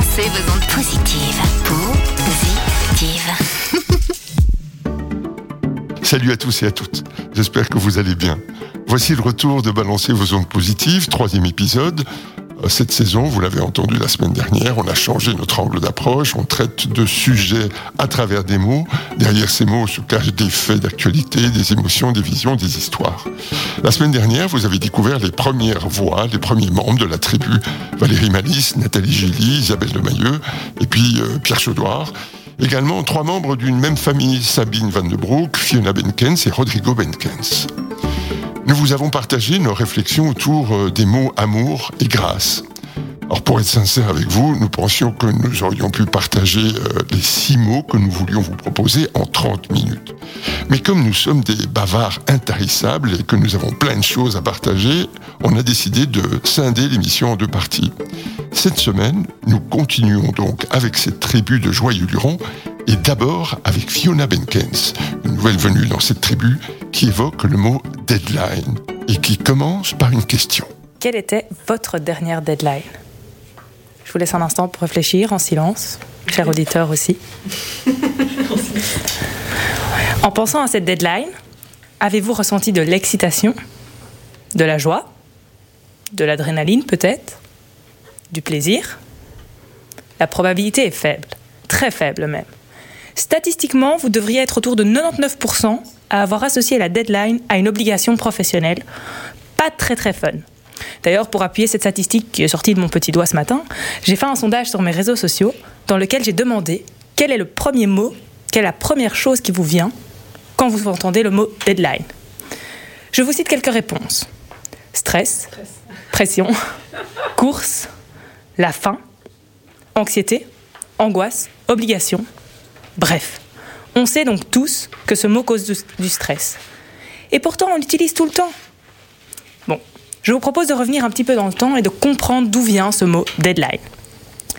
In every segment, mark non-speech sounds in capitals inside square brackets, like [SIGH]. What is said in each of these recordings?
balancez vos ondes positives. Positives. [LAUGHS] Salut à tous et à toutes. J'espère que vous allez bien. Voici le retour de Balancer vos ondes positives, troisième épisode. Cette saison, vous l'avez entendu la semaine dernière, on a changé notre angle d'approche, on traite de sujets à travers des mots. Derrière ces mots se cachent des faits d'actualité, des émotions, des visions, des histoires. La semaine dernière, vous avez découvert les premières voix, les premiers membres de la tribu. Valérie Malice, Nathalie Gély, Isabelle Lemayeux, et puis euh, Pierre Chaudoir. Également trois membres d'une même famille, Sabine Van de Broek, Fiona Benkens et Rodrigo Benkens. Nous vous avons partagé nos réflexions autour euh, des mots amour et grâce. Alors pour être sincère avec vous, nous pensions que nous aurions pu partager euh, les six mots que nous voulions vous proposer en 30 minutes. Mais comme nous sommes des bavards intarissables et que nous avons plein de choses à partager, on a décidé de scinder l'émission en deux parties. Cette semaine, nous continuons donc avec cette tribu de joyeux lurons et d'abord avec Fiona Benkens, une nouvelle venue dans cette tribu qui évoque le mot deadline et qui commence par une question. Quelle était votre dernière deadline? Je vous laisse un instant pour réfléchir en silence, cher auditeur aussi. en pensant à cette deadline, avez-vous ressenti de l'excitation, de la joie, de l'adrénaline peut-être, du plaisir? La probabilité est faible, très faible même. Statistiquement, vous devriez être autour de 99% à avoir associé la deadline à une obligation professionnelle. Pas très très fun. D'ailleurs, pour appuyer cette statistique qui est sortie de mon petit doigt ce matin, j'ai fait un sondage sur mes réseaux sociaux dans lequel j'ai demandé quel est le premier mot, quelle est la première chose qui vous vient quand vous entendez le mot deadline. Je vous cite quelques réponses. Stress, pression, course, la faim, anxiété, angoisse, obligation. Bref, on sait donc tous que ce mot cause du, stress. Et pourtant, on l'utilise tout le temps. Bon, je vous propose de revenir un petit peu dans le temps et de comprendre d'où vient ce mot deadline.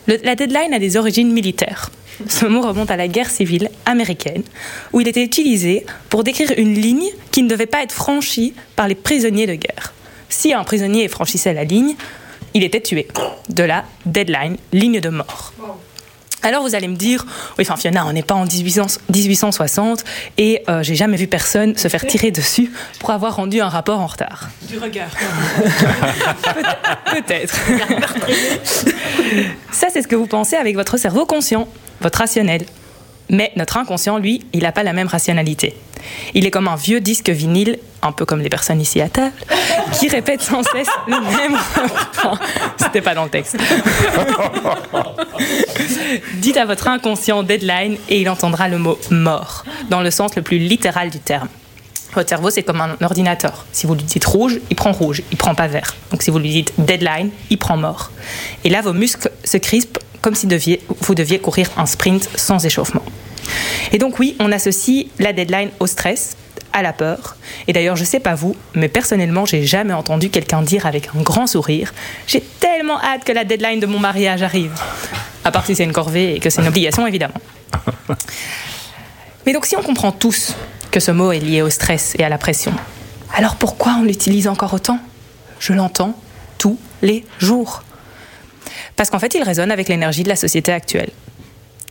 La deadline a des origines militaires. Ce mot remonte à la guerre civile américaine, où il était utilisé pour décrire une ligne qui ne devait pas être franchie par les prisonniers de guerre. Si un prisonnier franchissait la ligne, il était tué. De la deadline, ligne de mort. Alors vous allez me dire, oui, enfin Fiona, on n'est pas en 1800 1860 et euh, j'ai jamais vu personne se faire tirer dessus pour avoir rendu un rapport en retard. Du regard. Peut-être. Ça, c'est ce que vous pensez avec votre cerveau conscient, votre rationnel. Mais notre inconscient, lui, il n'a pas la même rationalité. Il est comme un vieux disque vinyle, un peu comme les personnes ici à table, [LAUGHS] qui répète sans cesse le même. C'était pas dans le texte. [LAUGHS] Dites à votre inconscient deadline et il entendra le mot mort, dans le sens le plus littéral du terme. Votre cerveau, c'est comme un ordinateur. Si vous lui dites rouge, il prend rouge, il prend pas vert. Donc si vous lui dites deadline, il prend mort. Et là, vos muscles se crispent comme si vous deviez courir un sprint sans échauffement. Et donc oui, on associe la deadline au stress, à la peur. Et d'ailleurs, je sais pas vous, mais personnellement, j'ai jamais entendu quelqu'un dire avec un grand sourire J'ai tellement hâte que la deadline de mon mariage arrive. À part si c'est une corvée et que c'est une obligation, évidemment. Mais donc si on comprend tous que ce mot est lié au stress et à la pression, alors pourquoi on l'utilise encore autant? Je l'entends tous les jours. Parce qu'en fait, il résonne avec l'énergie de la société actuelle.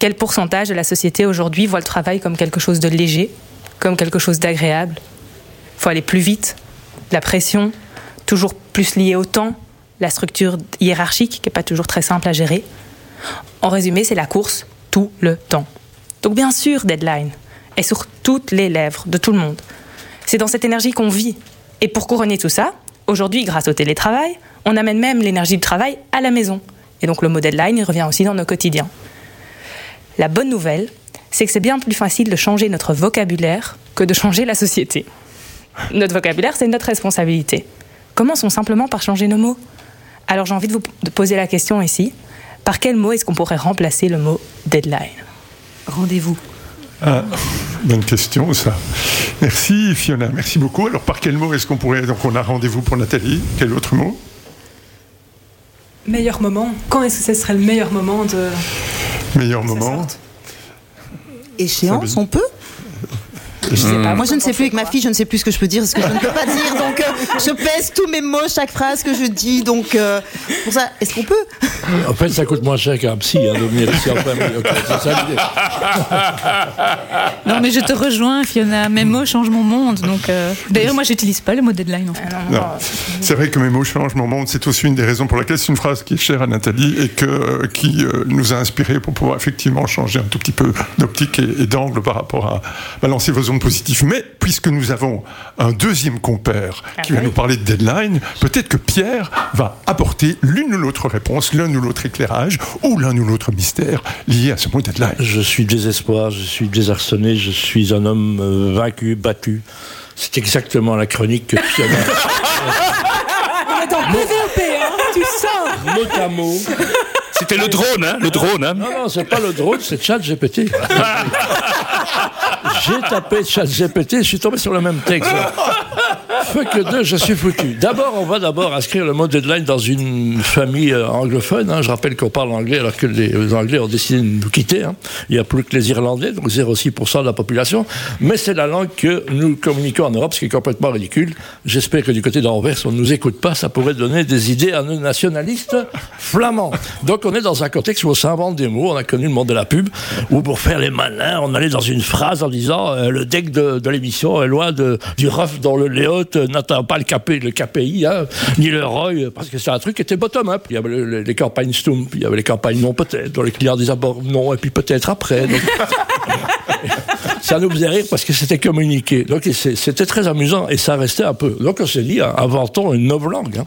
Quel pourcentage de la société aujourd'hui voit le travail comme quelque chose de léger, comme quelque chose d'agréable? Il faut aller plus vite, la pression, toujours plus liée au temps, la structure hiérarchique qui n'est pas toujours très simple à gérer. En résumé, c'est la course tout le temps. Donc bien sûr, deadline est sur toutes les lèvres de tout le monde. C'est dans cette énergie qu'on vit. Et pour couronner tout ça, aujourd'hui, grâce au télétravail, on amène même l'énergie du travail à la maison. Et donc le mot deadline, il revient aussi dans nos quotidiens. La bonne nouvelle, c'est que c'est bien plus facile de changer notre vocabulaire que de changer la société. Notre vocabulaire, c'est notre responsabilité. Commençons simplement par changer nos mots. Alors j'ai envie de vous poser la question ici. Par quel mot est-ce qu'on pourrait remplacer le mot deadline? Rendez-vous. Ah, bonne question, ça. Merci, Fiona. Merci beaucoup. Alors, par quel mot est-ce qu'on pourrait. Donc, on a rendez-vous pour Nathalie? Quel autre mot? Meilleur moment. Quand est-ce que ce serait le meilleur moment de. Meilleur moment. Échéance, on peut Je sais pas. Moi, je ne sais plus avec ma fille, je ne sais plus ce que je peux dire, ce que je ne peux pas dire. Donc, euh, je pèse tous mes mots, chaque phrase que je dis. Donc, euh, pour ça, est-ce qu'on peut En fait, ça coûte moins cher qu'un psy, hein, de venir ici en famille. Ok, c'est ça l'idée. Non, mais je te rejoins, Fiona. Mes mots changent mon monde. Donc, euh, d'ailleurs, moi, j'utilise pas le mot deadline. En fait. Non. C'est vrai que mes mots changent mon monde. C'est aussi une des raisons pour laquelle c'est une phrase qui est chère à Nathalie et que, euh, qui euh, nous a inspiré pour pouvoir effectivement changer un tout petit peu d'optique et, et d'angle par rapport à balancer vos ondes positives. Mais puisque nous avons un deuxième compère qui va nous parler de deadline, peut-être que Pierre va apporter l'une ou l'autre réponse, l'un ou l'autre éclairage ou l'un ou l'autre mystère lié à ce mot deadline. Je suis désespoir, je suis désarçonné, je suis un homme euh, vaincu, battu. C'est exactement la chronique que Fiona, [LAUGHS] hein, tu sors mot à mot. C'était le drone, hein, le drone. Hein. Non, non, c'est pas le drone, c'est ChatGPT. [LAUGHS] J'ai tapé ChatGPT, je suis tombé sur le même texte. [LAUGHS] Que deux, je suis foutu. D'abord, on va d'abord inscrire le mot deadline dans une famille euh, anglophone. hein. Je rappelle qu'on parle anglais alors que les, Anglais ont décidé de nous quitter. hein. Il n'y a plus que les Irlandais, donc 0,6% de la population. Mais c'est la langue que nous communiquons en Europe, ce qui est complètement ridicule. J'espère que du côté d'Anvers, on ne nous écoute pas. Ça pourrait donner des idées à nos nationalistes flamands. Donc on est dans un contexte où on s'invente des mots. On a connu le monde de la pub, où pour faire les malins, on allait dans une phrase en disant euh, le deck de, l'émission est loin de, du ref dans le Léot euh, n'atteint pas le, KP, le KPI, hein, ni le ROI, parce que c'est un truc qui était bottom-up. Il y avait le- le- les campagnes Stump, il y avait les campagnes non peut-être, dont les clients disaient bon, non, et puis peut-être après. [LAUGHS] ça nous faisait rire parce que c'était communiqué. Donc c'était très amusant et ça restait un peu. Donc on s'est dit, hein, inventons une nouvelle langue. hein.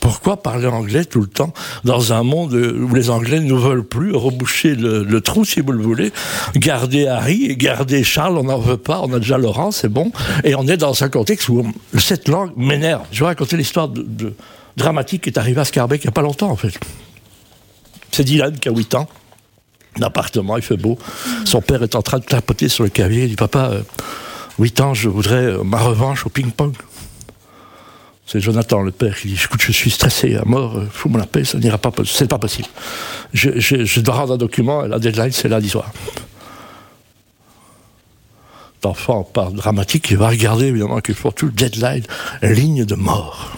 Pourquoi parler anglais tout le temps dans un monde où les Anglais ne veulent plus reboucher le, trou, si vous le voulez, garder Harry et garder Charles, on n'en veut pas, on a déjà Laurent, c'est bon. Et on est dans un contexte où cette langue m'énerve. Je vais raconter l'histoire dramatique qui est arrivée à Scarbeck il n'y a pas longtemps en fait. C'est Dylan qui a 8 ans. Appartement, il fait beau. Son père est en train de tapoter sur le clavier. Il dit Papa, euh, 8 ans, je voudrais euh, ma revanche au ping-pong. C'est Jonathan, le père, qui dit Écoute, je suis stressé à mort, euh, fous-moi la paix, ça n'ira pas, c'est pas possible. Je, dois rendre un document, la deadline, c'est lundi soir. L'enfant part dramatique, il va regarder évidemment qu'il faut tout deadline, ligne de mort.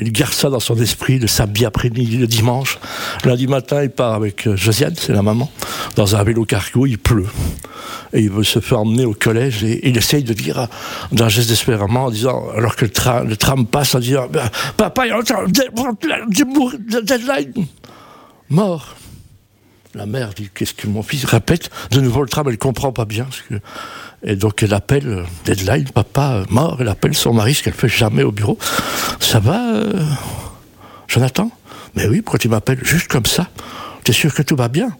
Il garde ça dans son esprit le samedi après-midi, le dimanche. Lundi matin, il part avec euh, Josiane, c'est la maman, dans un vélo cargo, il pleut. Et il veut se faire emmener au collège et il essaye de dire, d'un geste désespérément, en disant, alors que le, tra- le tram passe, en disant, Ben, Papa, il y a un deadline. Mort. La mère dit, qu'est-ce que mon fils répète De nouveau le tram, elle comprend pas bien. que- Et donc elle appelle, euh, deadline, papa euh, mort, elle appelle son mari, ce qu'elle fait jamais au bureau. Ça va, euh, Jonathan? Mais oui, pourquoi tu m'appelles Juste comme ça? T'es sûr que tout va bien?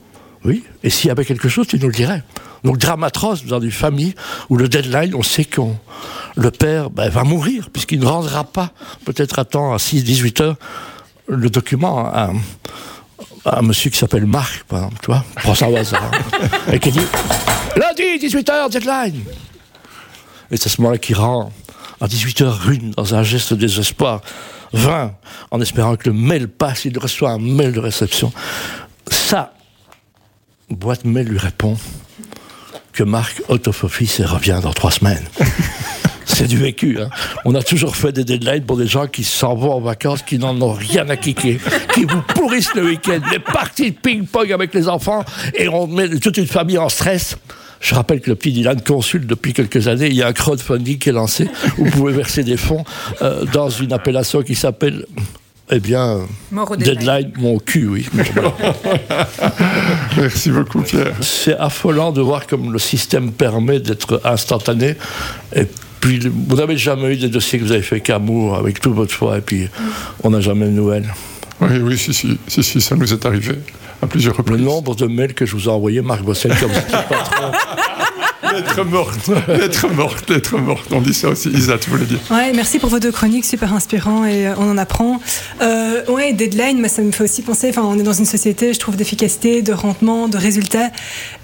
Oui. Et s'il y avait quelque chose, tu nous le dirais. Donc drame atroce dans une famille où le deadline, on sait qu'on le père ben, va mourir, puisqu'il ne rendra pas, peut-être à temps, à 6-18 heures, le document un monsieur qui s'appelle Marc, par exemple, tu vois, prends ça au hasard, [LAUGHS] et qui dit Lundi, 18h, deadline Et c'est à ce moment-là qu'il rend à 18h une dans un geste de désespoir, 20, en espérant que le mail passe, il reçoit un mail de réception. Ça, boîte mail lui répond que Marc out of office et revient dans trois semaines. [LAUGHS] [LAUGHS] C'est du vécu. Hein. On a toujours fait des deadlines pour des gens qui s'en vont en vacances, qui n'en ont rien à kicker, qui vous pourrissent le week-end, les parties de ping-pong avec les enfants, et on met toute une famille en stress. Je rappelle que le petit Dylan consulte depuis quelques années. Il y a un crowdfunding qui est lancé. où Vous pouvez verser des fonds euh, dans une appellation qui s'appelle, eh bien, deadline. Deadline, mon cul, oui. [LAUGHS] Merci beaucoup, Pierre. C'est affolant de voir comme le système permet d'être instantané. Et puis, vous n'avez jamais eu des dossiers que vous avez fait qu'amour avec toute votre foi, et puis on n'a jamais de nouvelles. Oui, oui, si, si, si, si, ça nous est arrivé à plusieurs Le reprises. nombre de mails que je vous ai envoyés, Marc Bossel, comme [LAUGHS] trop. Lettre morte, lettre morte, lettre morte. On dit ça aussi. Isa, tu voulais dire Ouais, merci pour vos deux chroniques, super inspirant et euh, on en apprend. Euh, ouais, deadline, mais ça me fait aussi penser. Enfin, on est dans une société, je trouve, d'efficacité, de rendement, de résultats.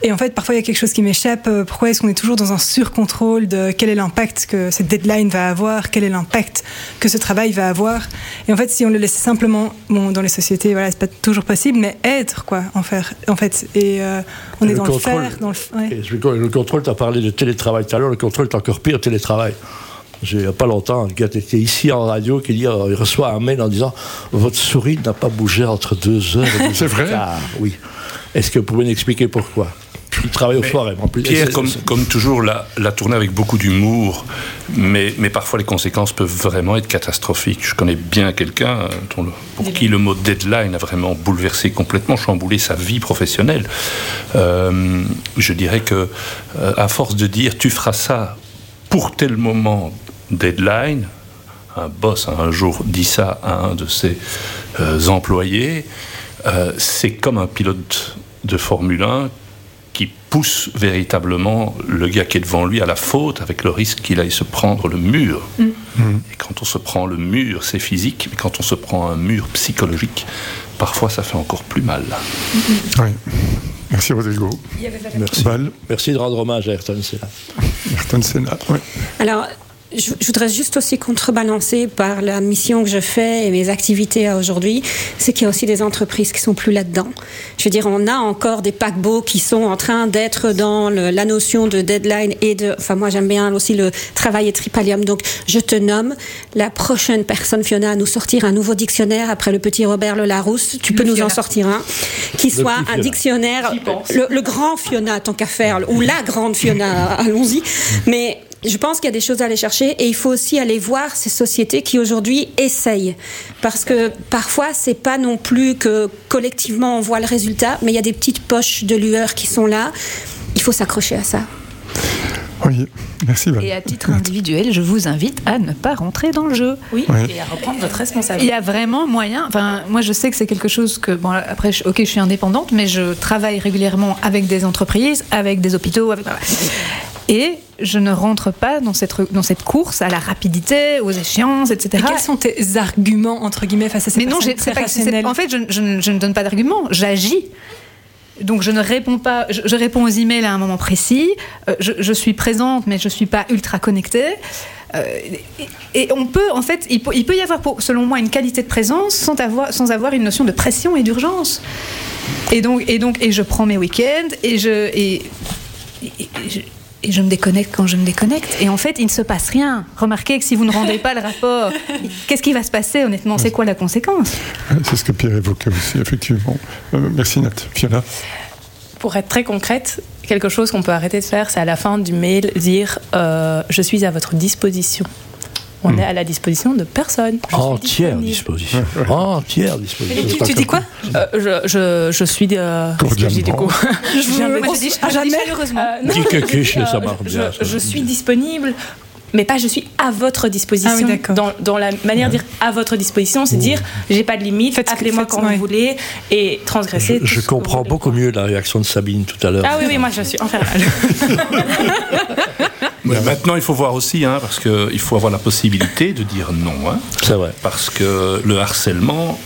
Et en fait, parfois il y a quelque chose qui m'échappe. Euh, Pourquoi est-ce qu'on est toujours dans un surcontrôle de quel est l'impact que cette deadline va avoir, quel est l'impact que ce travail va avoir? Et en fait, si on le laissait simplement, bon, dans les sociétés, voilà, c'est pas toujours possible, mais être quoi, en faire, en fait. Et euh, on Et est le dans le faire, dans le. ouais. Et je- le contrôle, t'as as parlé de télétravail tout à l'heure, le contrôle est encore pire télétravail. J'ai- Il n'y a pas longtemps, un gars qui était ici en radio qui dit, euh, il reçoit un mail en disant Votre souris n'a pas bougé entre deux heures et [LAUGHS] deux C'est vrai quart. Oui. Est-ce que vous pouvez m'expliquer pourquoi? Il travaille au forum en plus. Pierre, comme, comme toujours, l'a, l'a tourné avec beaucoup d'humour, mais, mais parfois les conséquences peuvent vraiment être catastrophiques. Je connais bien quelqu'un euh, pour qui le mot deadline a vraiment bouleversé complètement, chamboulé sa vie professionnelle. Euh, je dirais que, euh, à force de dire tu feras ça pour tel moment deadline, un boss a un jour dit ça à un de ses euh, employés, euh, c'est comme un pilote de Formule 1 qui pousse véritablement le gars qui est devant lui à la faute avec le risque qu'il aille se prendre le mur. Et quand on se prend le mur, c'est physique, mais quand on se prend un mur psychologique, parfois ça fait encore plus mal. Oui. Merci Rodrigo. Merci de rendre hommage à Ayrton Senna. Ayrton Senna. Oui. Alors, je, je voudrais juste aussi contrebalancer par la mission que je fais et mes activités à aujourd'hui, c'est qu'il y a aussi des entreprises qui sont plus là-dedans. Je veux dire, on a encore des paquebots qui sont en train d'être dans le- la notion de deadline et de, enfin moi j'aime bien aussi le travail et tripalium. Donc je te nomme la prochaine personne Fiona à nous sortir un nouveau dictionnaire après le petit Robert Le Larousse. Tu peux nous en sortir un qui Le soit un Fiona. dictionnaire, le, le grand Fiona tant qu'à faire, ou la grande Fiona, [LAUGHS] allons-y. Mais je pense qu'il y a des choses à aller chercher et il faut aussi aller voir ces sociétés qui aujourd'hui essayent. Parce que parfois, c'est pas non plus que collectivement on voit le résultat, mais il y a des petites poches de lueur qui sont là. Il faut s'accrocher à ça. Oui. Merci Val. Et à titre individuel, je vous invite à ne pas rentrer dans le jeu. Oui, et à reprendre votre Il responsabilité. y a vraiment moyen. Enfin, moi, je sais que c'est quelque chose que. Bon, après, je- ok, je suis indépendante, mais je travaille régulièrement avec des entreprises, avec des hôpitaux, avec. Et je ne rentre pas dans cette, dans cette course à la rapidité, aux échéances, etc. Et quels sont tes arguments, entre guillemets, face à ces Mais non, c'est pas, en fait, je, je ne- je ne donne pas d'argument, j'agis. Donc je ne réponds pas, je, réponds aux emails à un moment précis, euh, je, suis présente mais je ne suis pas ultra connectée. Euh, et, on peut, en fait, il peut, y avoir, selon moi, une qualité de présence sans avoir, sans avoir une notion de pression et d'urgence. Et donc, et donc, et je prends mes week-ends et je, et je, me déconnecte quand je me déconnecte. Et en fait, il ne se passe rien. Remarquez que si vous ne rendez pas le rapport, [LAUGHS] qu'est-ce qui va se passer honnêtement? C'est quoi la conséquence? C'est ce que Pierre évoquait aussi, effectivement. Euh, merci Nat. Fiona? Pour être très concrète, quelque chose qu'on peut arrêter de faire, c'est à la fin du mail dire euh, Je suis à votre disposition. On est à la disposition de personne. Je Entière disposition. Entière disposition. tu- dis quoi Euh, je, je, je suis. Euh, qu'est-ce que je dis du coup [LAUGHS] Je vous- viens de- moi, je dis- jamais. Non, Dis que je dis, cuche, ça marche je- bien, Je, ça. je suis disponible. Mais pas je suis à votre disposition. Ah oui, d'accord. dans, dans la manière de dire à votre disposition, c'est dire j'ai pas de limite, appelez-moi quand ouais. vous voulez et transgressez. Je, tout je ce que comprends beaucoup mieux la réaction de Sabine tout à l'heure. Ah oui, oui, moi je suis infernale. [LAUGHS] Mais maintenant, il faut voir aussi, hein, parce qu'il faut avoir la possibilité de dire non. hein. C'est vrai. Parce que le harcèlement,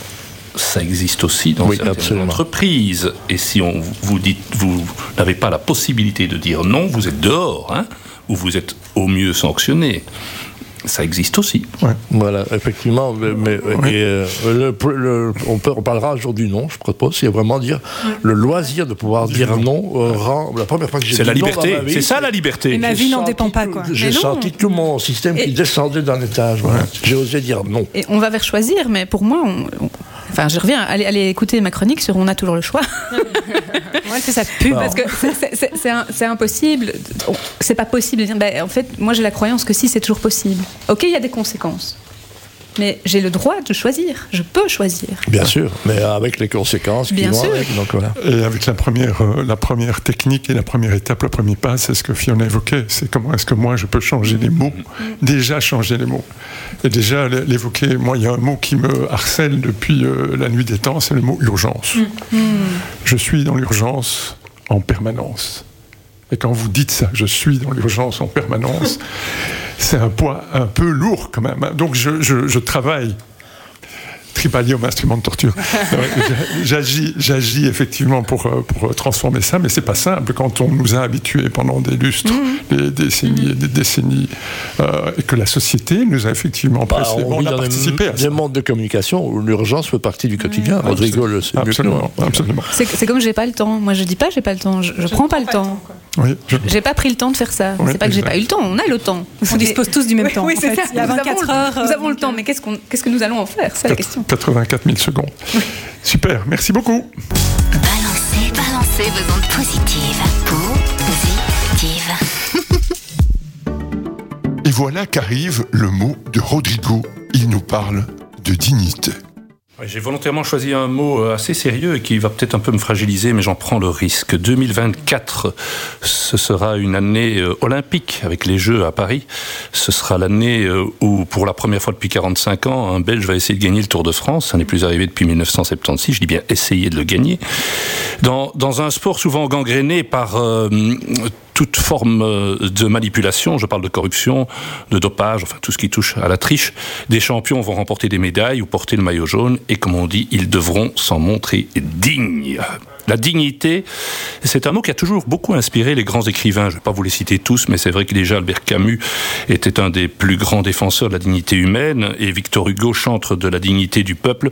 ça existe aussi dans Oui, certaines absolument. entreprises. Et si on vous dit, vous n'avez pas la possibilité de dire non, vous êtes dehors, hein, ou vous êtes au mieux sanctionné. Ça existe aussi. Voilà, effectivement. Mais, mais- et, euh, le- le- on, peut- on parlera un jour du non, je propose. C'est vraiment dire le loisir de pouvoir dire non euh, rend. La première fois que j'ai C'est dit la non dans liberté. ma vie, C'est ça la liberté. Et ma vie n'en dépend pas, quoi. J'ai senti tout mon système qui descendait d'un étage. voilà. J'ai osé dire non. Et on va vers choisir, mais pour moi, on- on- enfin, je reviens, allez, allez écouter ma chronique sur On a toujours le choix. [LAUGHS] Ouais, fait sa pub. Parce que c'est- impossible. C'est pas possible de dire. ben, en fait, moi, j'ai la croyance que si, c'est toujours possible. Ok, il y a des conséquences. Mais j'ai le droit de choisir. Je peux choisir. Bien sûr, mais avec les conséquences qui Bien vont sûr. avec. Donc voilà. Et avec la première, euh, la première technique et la première étape, le premier pas, c'est ce que Fiona évoquait. C'est comment est-ce que moi je peux changer les mots. Déjà changer les mots. Et déjà l'évoquer. Moi, il y a un mot qui me harcèle depuis euh, la nuit des temps, c'est le mot urgence. Je suis dans l'urgence en permanence. Et quand vous dites ça, je suis dans l'urgence en permanence, [LAUGHS] c'est un poids un peu lourd quand même. hein. Donc je, je- je travaille. Tripalium, instrument de torture. [LAUGHS] J'a- J'agis, j'agis effectivement pour, euh, pour transformer ça, mais c'est pas simple quand on nous a habitués pendant des lustres, des décennies et des décennies, euh, et que la société nous a effectivement Bah, pressé. on a participé des, à des ça. mondes de communication où l'urgence fait partie du quotidien. Rodrigo le sait mieux que nous. Absolument, absolument. C'est c'est comme j'ai pas le temps. Moi, je dis pas j'ai pas le temps. Je, je prends pas le temps. Oui, je- J'ai pas pris le temps de faire ça. Ouais, c'est pas que j'ai pas eu le temps, on a le temps. On dispose tous du même temps. Oui, en c'est fait. ça. Il y a Nous 24 avons- heures. Nous euh, avons le temps, mais qu'est-ce qu'on- qu'est-ce que nous allons en faire? C'est la question. 84 000 secondes. Super, merci beaucoup. Balancez, balancez vos ondes positives. Positives. Et voilà qu'arrive le mot de Rodrigo. Il nous parle de dignité. J'ai volontairement choisi un mot euh, assez sérieux et qui va peut-être un peu me fragiliser, mais j'en prends le risque. 2024, ce sera une année euh, olympique avec les Jeux à Paris. Ce sera l'année euh, où, pour la première fois depuis 45 ans, un Belge va essayer de gagner le Tour de France. Ça n'est plus arrivé depuis 1976. Je dis bien essayer de le gagner. Dans, dans un sport souvent gangréné par euh, toute forme euh, de manipulation, je parle de corruption, de dopage, enfin tout ce qui touche à la triche, des champions vont remporter des médailles ou porter le maillot jaune et comme on dit, ils devront s'en montrer dignes. La dignité, c'est un mot qui a toujours beaucoup inspiré les grands écrivains. Je ne vais pas vous les citer tous, mais c'est vrai que déjà Albert Camus était un des plus grands défenseurs de la dignité humaine et Victor Hugo, chantre de la dignité du peuple,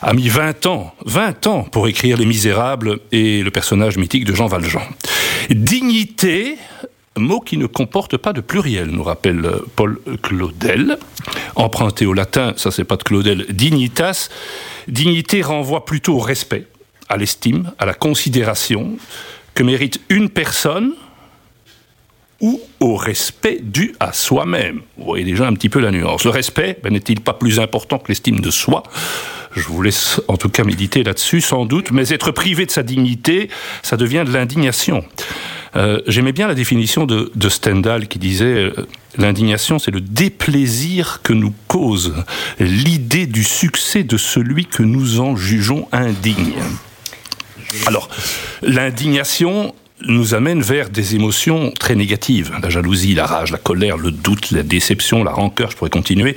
a mis 20 ans, 20 ans pour écrire Les Misérables et le personnage mythique de Jean Valjean. Dignité, mot qui ne comporte pas de pluriel, nous rappelle euh, Paul Claudel. Emprunté au latin, ça c'est pas de Claudel, dignitas. Dignité renvoie plutôt au respect, à l'estime, à la considération que mérite une personne ou au respect dû à soi-même. Vous voyez déjà un petit peu la nuance. Le respect ben, n'est-il pas plus important que l'estime de soi? Je vous laisse en tout cas méditer là-dessus, sans doute, mais être privé de sa dignité, ça devient de l'indignation. Euh, J'aimais bien la définition de, de Stendhal qui disait euh, l'indignation, c'est le déplaisir que nous cause l'idée du succès de celui que nous en jugeons indigne. Alors, l'indignation nous amène vers des émotions très négatives. La jalousie, la rage, la colère, le doute, la déception, la rancœur, je pourrais continuer.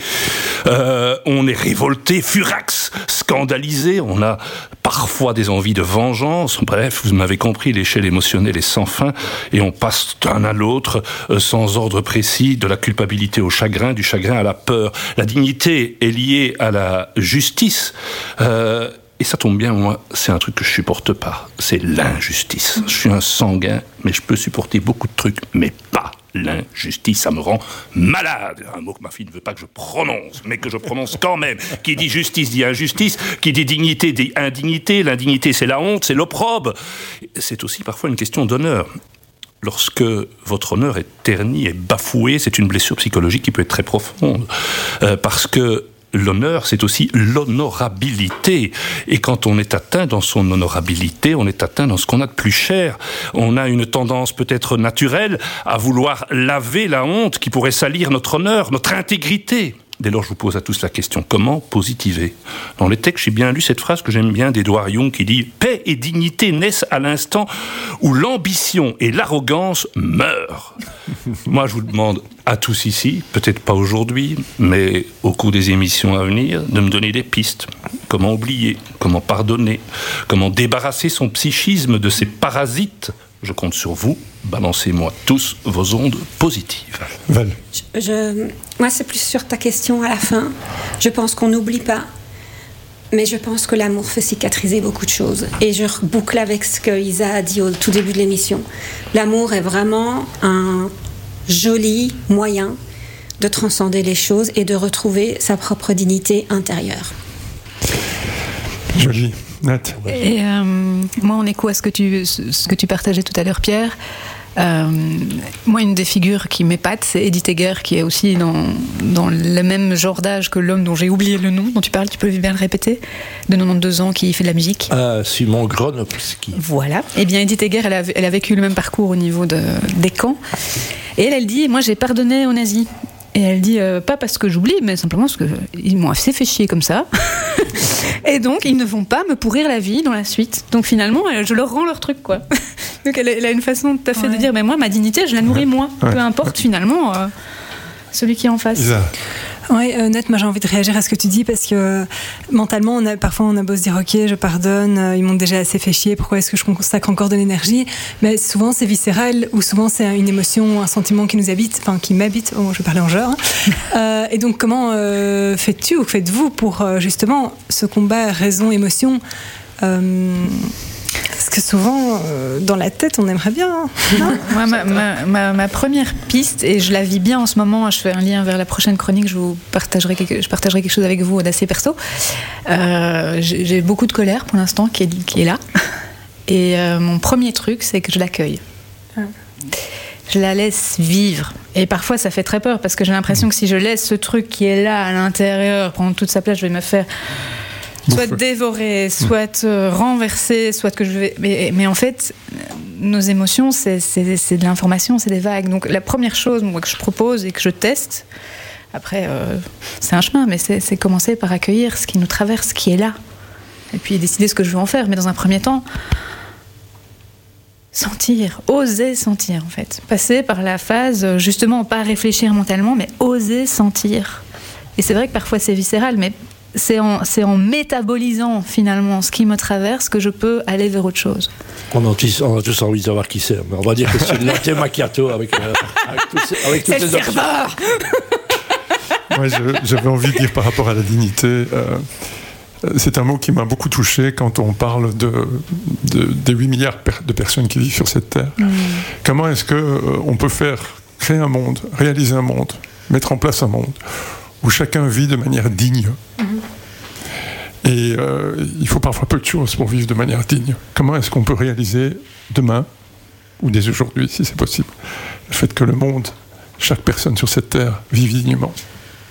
Euh, on est révolté, furax, scandalisé, on a parfois des envies de vengeance. Bref, vous m'avez compris, l'échelle émotionnelle est sans fin et on passe d'un à l'autre euh, sans ordre précis, de la culpabilité au chagrin, du chagrin à la peur. La dignité est liée à la justice. Euh, et ça tombe bien, moi, c'est un truc que je supporte pas. C'est l'injustice. Je suis un sanguin, mais je peux supporter beaucoup de trucs, mais pas l'injustice. Ça me rend malade. Un mot que ma fille ne veut pas que je prononce, mais que je prononce quand même. Qui dit justice dit injustice. Qui dit dignité dit indignité. L'indignité, c'est la honte, c'est l'opprobre. C'est aussi parfois une question d'honneur. Lorsque votre honneur est terni et bafoué, c'est une blessure psychologique qui peut être très profonde. Euh, parce que L'honneur, c'est aussi l'honorabilité. Et quand on est atteint dans son honorabilité, on est atteint dans ce qu'on a de plus cher. On a une tendance peut-être naturelle à vouloir laver la honte qui pourrait salir notre honneur, notre intégrité. Dès lors, je vous pose à tous la question comment positiver Dans les textes, j'ai bien lu cette phrase que j'aime bien d'Edouard Young qui dit Paix et dignité naissent à l'instant où l'ambition et l'arrogance meurent. [LAUGHS] Moi, je vous demande à tous ici, peut-être pas aujourd'hui, mais au cours des émissions à venir, de me donner des pistes. Comment oublier Comment pardonner Comment débarrasser son psychisme de ces parasites Je compte sur vous. Balancez-moi tous vos ondes positives. Val. Je, moi, c'est plus sur ta question à la fin. Je pense qu'on n'oublie pas, mais je pense que l'amour fait cicatriser beaucoup de choses. Et je boucle avec ce que Isa a dit au tout début de l'émission. L'amour est vraiment un joli moyen de transcender les choses et de retrouver sa propre dignité intérieure. Joli. Nat. Et euh, moi, en écho à ce que tu, ce que tu partageais tout à l'heure, Pierre, euh, moi, une des figures qui m'épate, c'est Edith Egger, qui est aussi dans, dans le même genre d'âge que l'homme dont j'ai oublié le nom, dont tu parles, tu peux bien le répéter, de 92 ans, qui fait de la musique. Ah, Simon Gronowski. Voilà. Eh bien, Edith Egger, elle a, elle a vécu le même parcours au niveau de, des camps. Et elle, elle dit Moi, j'ai pardonné aux nazis. Et elle dit euh, Pas parce que j'oublie, mais simplement parce qu'ils m'ont assez fait chier comme ça. [LAUGHS] et donc, ils ne vont pas me pourrir la vie dans la suite. Donc, finalement, elle- je leur rends leur truc, quoi. [LAUGHS] donc, elle, a- elle a une façon tout à fait de dire Mais moi, ma dignité, je la nourris moi. Ouais. Peu importe, finalement, euh, celui qui est en face. Isa. Oui, honnête, moi j'ai envie de réagir à ce que tu dis parce que euh, mentalement, on a, parfois on a beau se dire ok, je pardonne, euh, ils m'ont déjà assez fait chier, pourquoi est-ce que je consacre encore de l'énergie? Mais souvent c'est viscéral ou souvent c'est une émotion, un sentiment qui nous habite, enfin qui m'habite, oh, je parler en genre. hein. [LAUGHS] Euh, et donc comment euh, faites-tu ou faites-vous pour euh, justement ce combat raison-émotion euh, que souvent, euh, dans la tête, on aimerait bien. hein. [LAUGHS] Moi, ma, ma- ma- ma première piste, et je la vis bien en ce moment, je fais un lien vers la prochaine chronique, je vous partagerai quelque, je partagerai quelque chose avec vous d'assez perso. Euh, J'ai beaucoup de colère pour l'instant qui est, qui est là. Et euh, mon premier truc, c'est que je l'accueille. Je la laisse vivre. Et parfois, ça fait très peur parce que j'ai l'impression que si je laisse ce truc qui est là à l'intérieur prendre toute sa place, je vais me faire soit dévorer, soit euh, renverser, soit que je vais. Mais, mais en fait, nos émotions, c'est de l'information, c'est des vagues. Donc la première chose moi, que je propose et que je teste, après, euh, c'est un chemin, mais c'est commencer par accueillir ce qui nous traverse, ce qui est là. Et puis décider ce que je veux en faire. Mais dans un premier temps, sentir, oser sentir en fait. Passer par la phase, justement, pas réfléchir mentalement, mais oser sentir. Et c'est vrai que parfois c'est viscéral, mais c'est en, c'est en métabolisant finalement ce qui me traverse que je peux aller vers autre chose. On a, tous, on a tous envie de savoir qui c'est, mais on va dire que c'est [LAUGHS] une latte macchiato avec, euh, avec, tous ces- avec toutes les options. Moi, je- j'avais envie de dire par rapport à la dignité, euh, c'est un mot qui m'a beaucoup touché quand on parle de, de- des 8 milliards de personnes qui vivent sur cette terre. Comment est-ce que euh, on peut faire créer un monde, réaliser un monde, mettre en place un monde où chacun vit de manière digne? Et euh, il faut parfois peu de choses pour vivre de manière digne. Comment est-ce qu'on peut réaliser demain, ou dès aujourd'hui, si c'est possible, le fait que le monde, chaque personne sur cette terre, vive dignement?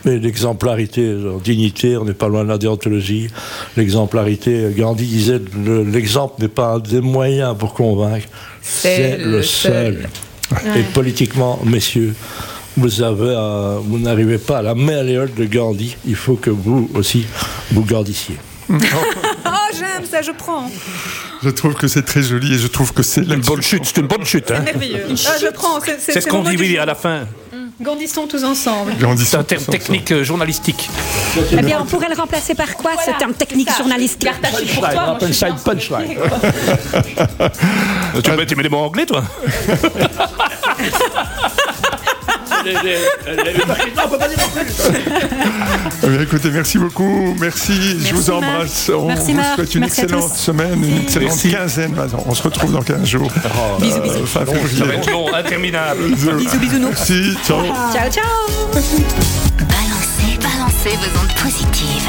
Mais l'exemplarité, la dignité, on n'est pas loin de la déontologie. L'exemplarité, Gandhi disait le- l'exemple n'est pas un des moyens pour convaincre, c'est le seul. Et politiquement, messieurs, vous avez, vous n'arrivez pas à la méléole de Gandhi. Il faut que vous aussi vous gardissiez. [LAUGHS] Oh, j'aime ça, je prends. Je trouve que c'est très joli et je trouve que c'est Une bonne chute, c'est une bonne chute. Hein Merveilleux. [LAUGHS] Ah, je prends. C'est c'est ce qu'on dit oui, à la fin. Grandissons tous ensemble. C'est un terme technique euh, journalistique. Eh bien, on pourrait le remplacer par quoi, ce terme technique journalistique Punchline, punchline. [LAUGHS] Tu mets, tu mets des mots anglais, toi? Eh bien, écoutez, merci beaucoup, merci, je vous Marc. embrasse. On Merci, vous Marc. souhaite une Merci excellente semaine, une excellente Merci. quinzaine maintenant. On se retrouve dans 15 jours. Bisous, bisous. Euh, fin Ça va février. être long, interminable. Bisous, bisous. Merci, ciao. Ciao, ciao Balancez, balancez vos ondes. Positives.